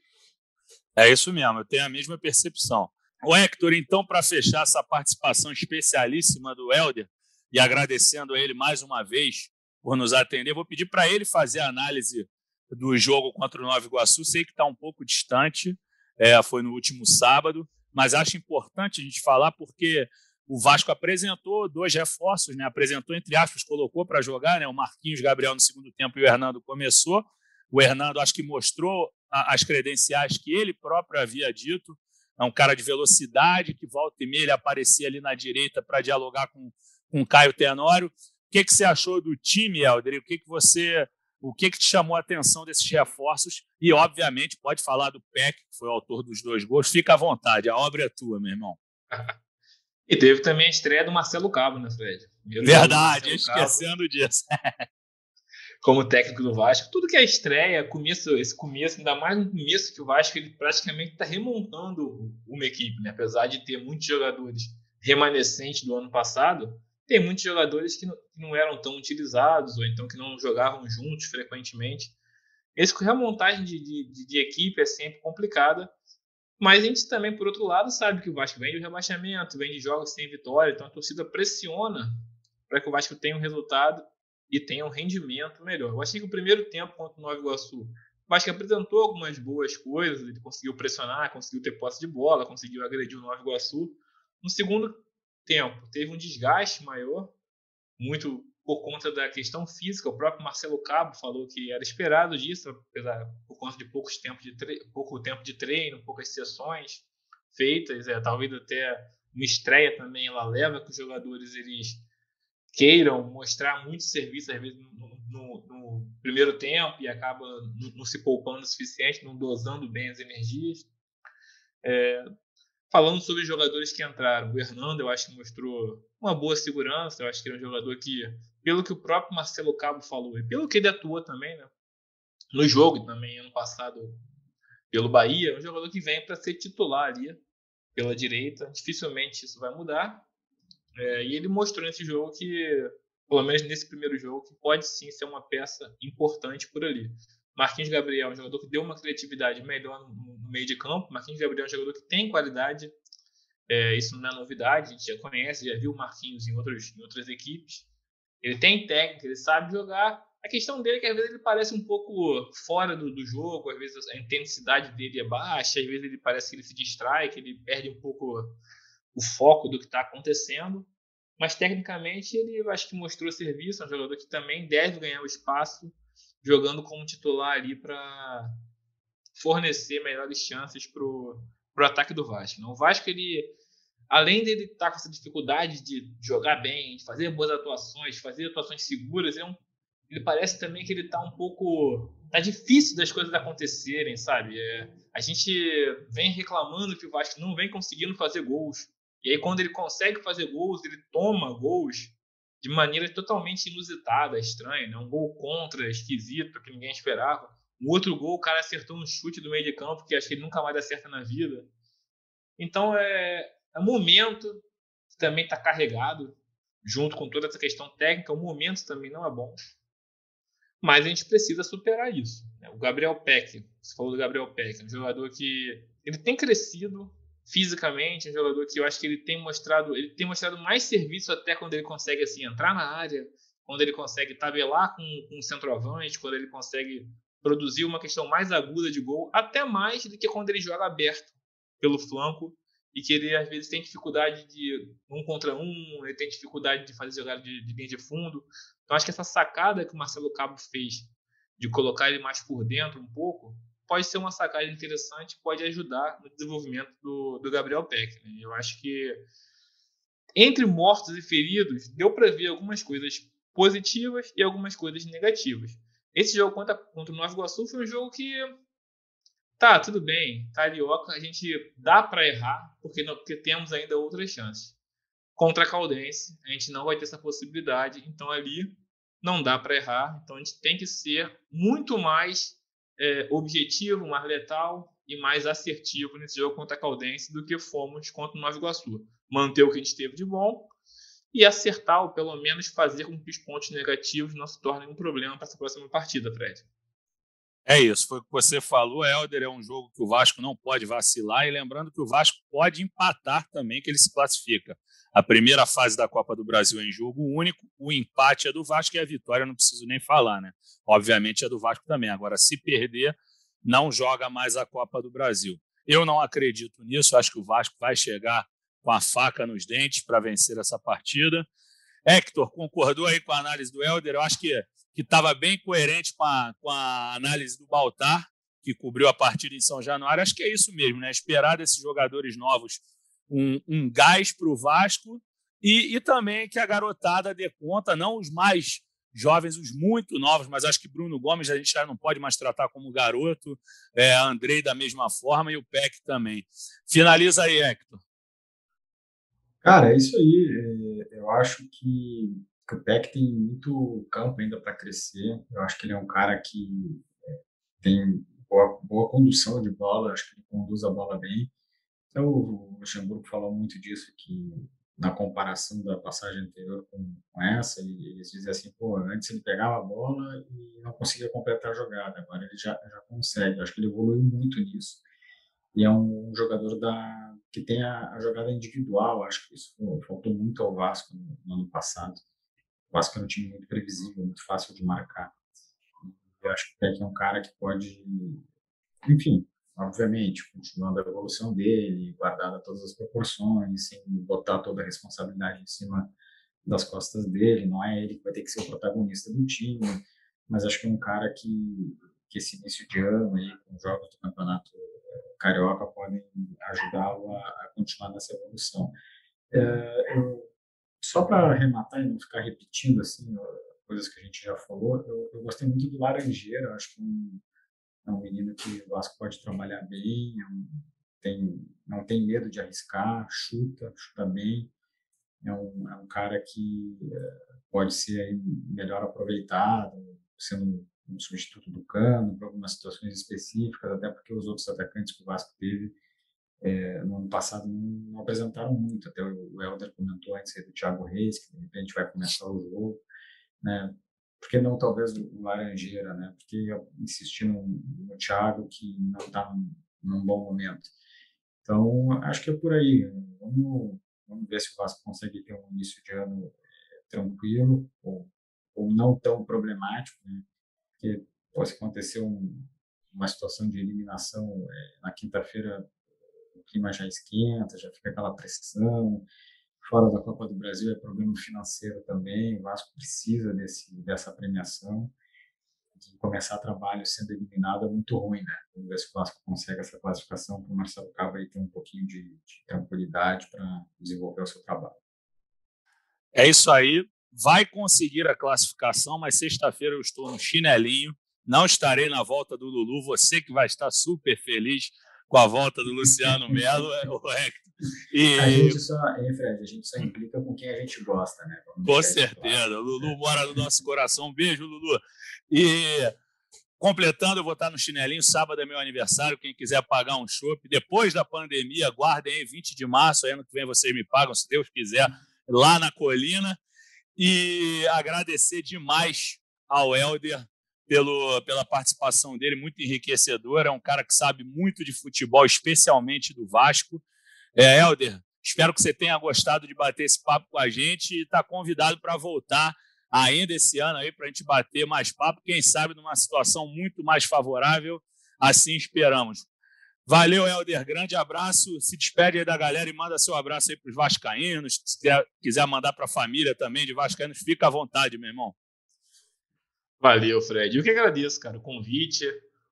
É isso mesmo, eu tenho a mesma percepção. O Hector, então, para fechar essa participação especialíssima do Helder, e agradecendo a ele mais uma vez por nos atender. Vou pedir para ele fazer a análise do jogo contra o Nova Iguaçu. Sei que está um pouco distante, é, foi no último sábado, mas acho importante a gente falar porque o Vasco apresentou dois reforços, né? apresentou, entre aspas, colocou para jogar, né? o Marquinhos Gabriel no segundo tempo e o Hernando começou. O Hernando acho que mostrou as credenciais que ele próprio havia dito. É um cara de velocidade, que volta e meia ele aparecia ali na direita para dialogar com, com Caio Tenório que, que você achou do time, Helder? O que, que você. O que, que te chamou a atenção desses reforços? E, obviamente, pode falar do Peck, que foi o autor dos dois gols. Fica à vontade, a obra é tua, meu irmão. e teve também a estreia do Marcelo Cabo, né, Fred? Primeiro Verdade, esquecendo Cabo, disso. como técnico do Vasco. Tudo que é estreia, começo, esse começo, ainda mais no começo que o Vasco ele praticamente está remontando uma equipe, né? apesar de ter muitos jogadores remanescentes do ano passado tem muitos jogadores que não, que não, eram tão utilizados, ou então que não jogavam juntos frequentemente. Esse remontagem de, de, de equipe é sempre complicada, mas a gente também, por outro lado, sabe que o Vasco vem de rebaixamento, vem de jogos sem vitória, então a torcida pressiona para que o Vasco tenha um resultado e tenha um rendimento melhor. Eu achei que o primeiro tempo contra o Nova Iguaçu, o Vasco apresentou algumas boas coisas, ele conseguiu pressionar, conseguiu ter posse de bola, conseguiu agredir o Nova Iguaçu. No segundo tempo teve um desgaste maior, muito por conta da questão física. O próprio Marcelo Cabo falou que era esperado disso, apesar por conta de poucos tempo de pouco tempo de treino, poucas sessões feitas, é, talvez até uma estreia também, ela leva que os jogadores eles queiram mostrar muito serviço, às vezes, no, no, no primeiro tempo e acaba não, se poupando o suficiente, não dosando bem as energias. É, falando sobre os jogadores que entraram, o Hernando eu acho que mostrou uma boa segurança, eu acho que ele é um jogador que, pelo que o próprio Marcelo Cabo falou, e pelo que ele atua também, né, no jogo também, ano passado, pelo Bahia, é um jogador que vem para ser titular ali, pela direita, dificilmente isso vai mudar, é, e ele mostrou nesse jogo que, pelo menos nesse primeiro jogo, que pode sim ser uma peça importante por ali. Marquinhos Gabriel é um jogador que deu uma criatividade melhor no, meio de campo. Marquinhos Gabriel é um jogador que tem qualidade. É, isso não é novidade, a gente já conhece, já viu o Marquinhos em, outros, em outras equipes. Ele tem técnica, ele sabe jogar. A questão dele é que às vezes ele parece um pouco fora do, do jogo, às vezes a intensidade dele é baixa, às vezes ele parece que ele se distrai, que ele perde um pouco o foco do que está acontecendo. Mas tecnicamente ele acho que mostrou serviço, é um jogador que também deve ganhar o espaço jogando como titular ali para fornecer melhores chances para o ataque do Vasco. O Vasco, ele, além dele estar tá com essa dificuldade de jogar bem, de fazer boas atuações, fazer atuações seguras, é um, ele parece também que ele está um pouco. Tá difícil das coisas acontecerem, sabe? É, a gente vem reclamando que o Vasco não vem conseguindo fazer gols. E aí, quando ele consegue fazer gols, ele toma gols de maneira totalmente inusitada, estranha, né? Um gol contra, esquisito, que ninguém esperava. Um outro gol, o cara acertou um chute do meio de campo que acho que ele nunca mais acerta na vida. Então é, é um momento que também está carregado, junto com toda essa questão técnica. O momento também não é bom. Mas a gente precisa superar isso. Né? O Gabriel Peck, você falou do Gabriel Peck, um jogador que ele tem crescido, fisicamente, um jogador que eu acho que ele tem mostrado, ele tem mostrado mais serviço até quando ele consegue assim entrar na área, quando ele consegue tabelar com, com o centroavante, quando ele consegue produzir uma questão mais aguda de gol, até mais do que quando ele joga aberto pelo flanco e que ele às vezes tem dificuldade de um contra um, ele tem dificuldade de fazer jogada de, de linha de fundo. Então acho que essa sacada que o Marcelo Cabo fez de colocar ele mais por dentro um pouco, pode ser uma sacada interessante, pode ajudar no desenvolvimento do, do Gabriel Peck. Né? Eu acho que entre mortos e feridos, deu para ver algumas coisas positivas e algumas coisas negativas. Esse jogo contra, contra o Nova Iguaçu foi um jogo que tá, tudo bem, carioca, a gente dá para errar, porque, não, porque temos ainda outras chances. Contra a Caldense, a gente não vai ter essa possibilidade, então ali não dá para errar, então a gente tem que ser muito mais é, objetivo, mais letal e mais assertivo nesse jogo contra a Caldense do que fomos contra o Nova Iguaçu. Manter o que a gente teve de bom e acertar, ou pelo menos fazer com que os pontos negativos não se tornem um problema para essa próxima partida, Fred. É isso, foi o que você falou, Helder. É um jogo que o Vasco não pode vacilar. E lembrando que o Vasco pode empatar também, que ele se classifica. A primeira fase da Copa do Brasil é em jogo único, o empate é do Vasco e a vitória não preciso nem falar, né? Obviamente é do Vasco também. Agora, se perder, não joga mais a Copa do Brasil. Eu não acredito nisso, acho que o Vasco vai chegar com a faca nos dentes para vencer essa partida. Hector concordou aí com a análise do Helder, eu acho que estava bem coerente com a, com a análise do Baltar, que cobriu a partida em São Januário. Acho que é isso mesmo, né? Esperar desses jogadores novos um, um gás para o Vasco e, e também que a garotada dê conta, não os mais jovens, os muito novos, mas acho que Bruno Gomes a gente já não pode mais tratar como garoto, é, Andrei da mesma forma e o Peck também. Finaliza aí, Hector. Cara, é isso aí. É, eu acho que, que o Peck tem muito campo ainda para crescer. Eu acho que ele é um cara que é, tem boa, boa condução de bola, acho que ele conduz a bola bem. Então, o Luxemburgo falou muito disso, que na comparação da passagem anterior com, com essa, eles dizem assim, pô, antes ele pegava a bola e não conseguia completar a jogada, agora ele já, já consegue. Acho que ele evoluiu muito nisso. E é um jogador da, que tem a, a jogada individual, acho que isso faltou muito ao Vasco no, no ano passado. O Vasco é um time muito previsível, muito fácil de marcar. Eu acho que o Peck é um cara que pode, enfim, obviamente, continuando a evolução dele, guardada todas as proporções, sem botar toda a responsabilidade em cima das costas dele. Não é ele que vai ter que ser o protagonista do time, mas acho que é um cara que, que esse início de ano aí, com jogos do campeonato eh, carioca, podem ajudá-lo a, a, continuar nessa evolução. É, eu, só para arrematar e não ficar repetindo assim coisas que a gente já falou, eu, eu gostei muito do Laranjeira, acho que um, é um menino que o Vasco pode trabalhar bem, é um, tem, não tem medo de arriscar, chuta, chuta bem, é um, é um cara que é, pode ser aí melhor aproveitado, sendo um substituto do Cano para algumas situações específicas, até porque os outros atacantes que o Vasco teve é, no ano passado não, não, apresentaram muito. Até o Helder comentou antes do Thiago Reis, que de repente vai começar o jogo. Né? Por que não talvez o Laranjeira? Né? Porque insistir no, no Thiago, que não está num, num, bom momento. Então, acho que é por aí. Vamos, vamos ver se o Vasco consegue ter um início de ano é, tranquilo ou, ou não tão problemático. Né? Porque pô, se acontecer um, uma situação de eliminação é, na quinta-feira o clima já esquenta, já fica aquela pressão. Fora da Copa do Brasil é problema financeiro também. O Vasco precisa desse, dessa premiação. De começar trabalho sendo eliminado é muito ruim, né? Vamos ver se o Vasco consegue essa classificação para o Marcelo Cabo aí ter um pouquinho de, de tranquilidade para desenvolver o seu trabalho. É isso aí. Vai conseguir a classificação, mas sexta-feira eu estou no chinelinho. Não estarei na volta do Lulu. Você que vai estar super feliz com a volta do Luciano Melo é o Hector. E... A gente só, hein, Fred, a gente só implica com quem a gente gosta, né? Vamos com certeza. Claro. Lulu é. mora no nosso coração. Um beijo, Lulu. E completando, eu vou estar no chinelinho. Sábado é meu aniversário. Quem quiser pagar um chopp. Depois da pandemia, guardem aí, 20 de março. Ano que vem vocês me pagam, se Deus quiser, lá na colina. E agradecer demais ao Helder pelo, pela participação dele, muito enriquecedora. É um cara que sabe muito de futebol, especialmente do Vasco. É, Helder, espero que você tenha gostado de bater esse papo com a gente e está convidado para voltar ainda esse ano aí para a gente bater mais papo, quem sabe numa situação muito mais favorável, assim esperamos. Valeu, Helder, grande abraço. Se despede aí da galera e manda seu abraço aí para os vascaínos. Se quiser mandar para a família também de vascaínos, fica à vontade, meu irmão. Valeu, Fred. Eu que agradeço, cara, o convite.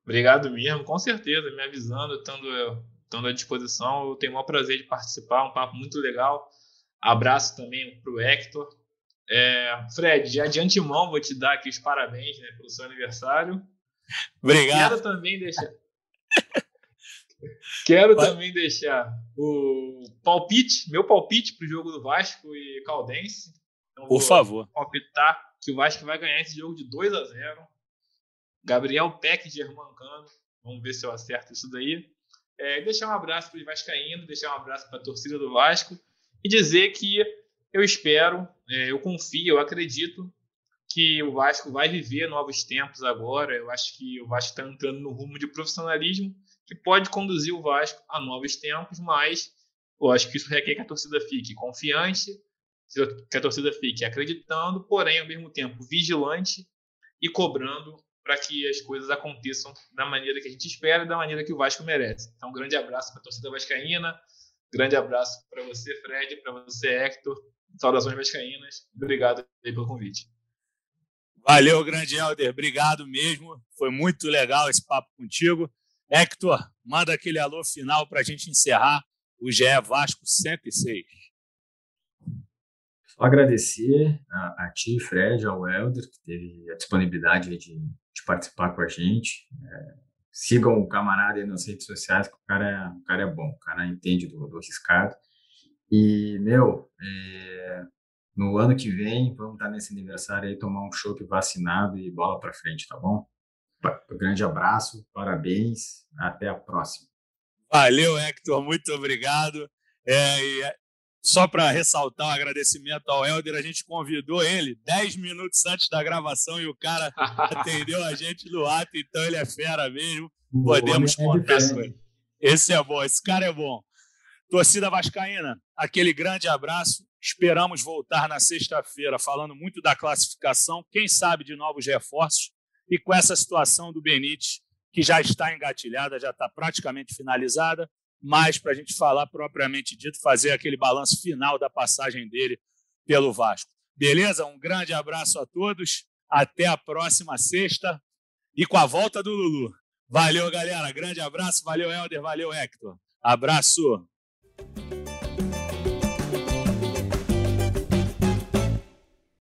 Obrigado mesmo, com certeza, me avisando, estando, estando à disposição. Eu tenho o maior prazer de participar, um papo muito legal. Abraço também para o Hector. É, Fred, já de antemão vou te dar aqui os parabéns né, pelo seu aniversário. Obrigado. Quero também deixar. Quero Vai. também deixar o palpite, meu palpite para o jogo do Vasco e Caldense. Então, Por favor. Palpitar que o Vasco vai ganhar esse jogo de 2 a 0 Gabriel Peck de Germancano. Vamos ver se eu acerto isso daí. É, deixar um abraço para os Vascaínos, deixar um abraço para a torcida do Vasco e dizer que eu espero, é, eu confio, eu acredito que o Vasco vai viver novos tempos agora. Eu acho que o Vasco está entrando no rumo de profissionalismo que pode conduzir o Vasco a novos tempos, mas eu acho que isso requer que a torcida fique confiante, que a torcida fique acreditando, porém, ao mesmo tempo, vigilante e cobrando para que as coisas aconteçam da maneira que a gente espera e da maneira que o Vasco merece. Então, um grande abraço para a torcida vascaína, grande abraço para você, Fred, para você, Hector. Saudações vascaínas. Obrigado pelo convite. Valeu, grande Helder. Obrigado mesmo. Foi muito legal esse papo contigo. Hector, manda aquele alô final para a gente encerrar o GE Vasco 106 agradecer a, a ti, Fred, ao Helder, que teve a disponibilidade de, de participar com a gente. É, sigam o camarada aí nas redes sociais, que o cara é, o cara é bom, o cara entende do, do riscado. E, meu, é, no ano que vem, vamos estar nesse aniversário aí, tomar um chopp vacinado e bola para frente, tá bom? Um grande abraço, parabéns, até a próxima. Valeu, Hector, muito obrigado. É, só para ressaltar o um agradecimento ao Helder, a gente convidou ele 10 minutos antes da gravação e o cara atendeu a gente no ato, então ele é fera mesmo. Podemos é contar com ele. Esse é bom, esse cara é bom. Torcida Vascaína, aquele grande abraço. Esperamos voltar na sexta-feira falando muito da classificação, quem sabe de novos reforços e com essa situação do Benítez, que já está engatilhada, já está praticamente finalizada mais para a gente falar propriamente dito, fazer aquele balanço final da passagem dele pelo Vasco. Beleza? Um grande abraço a todos. Até a próxima sexta e com a volta do Lulu. Valeu, galera. Grande abraço. Valeu, Helder. Valeu, Hector. Abraço.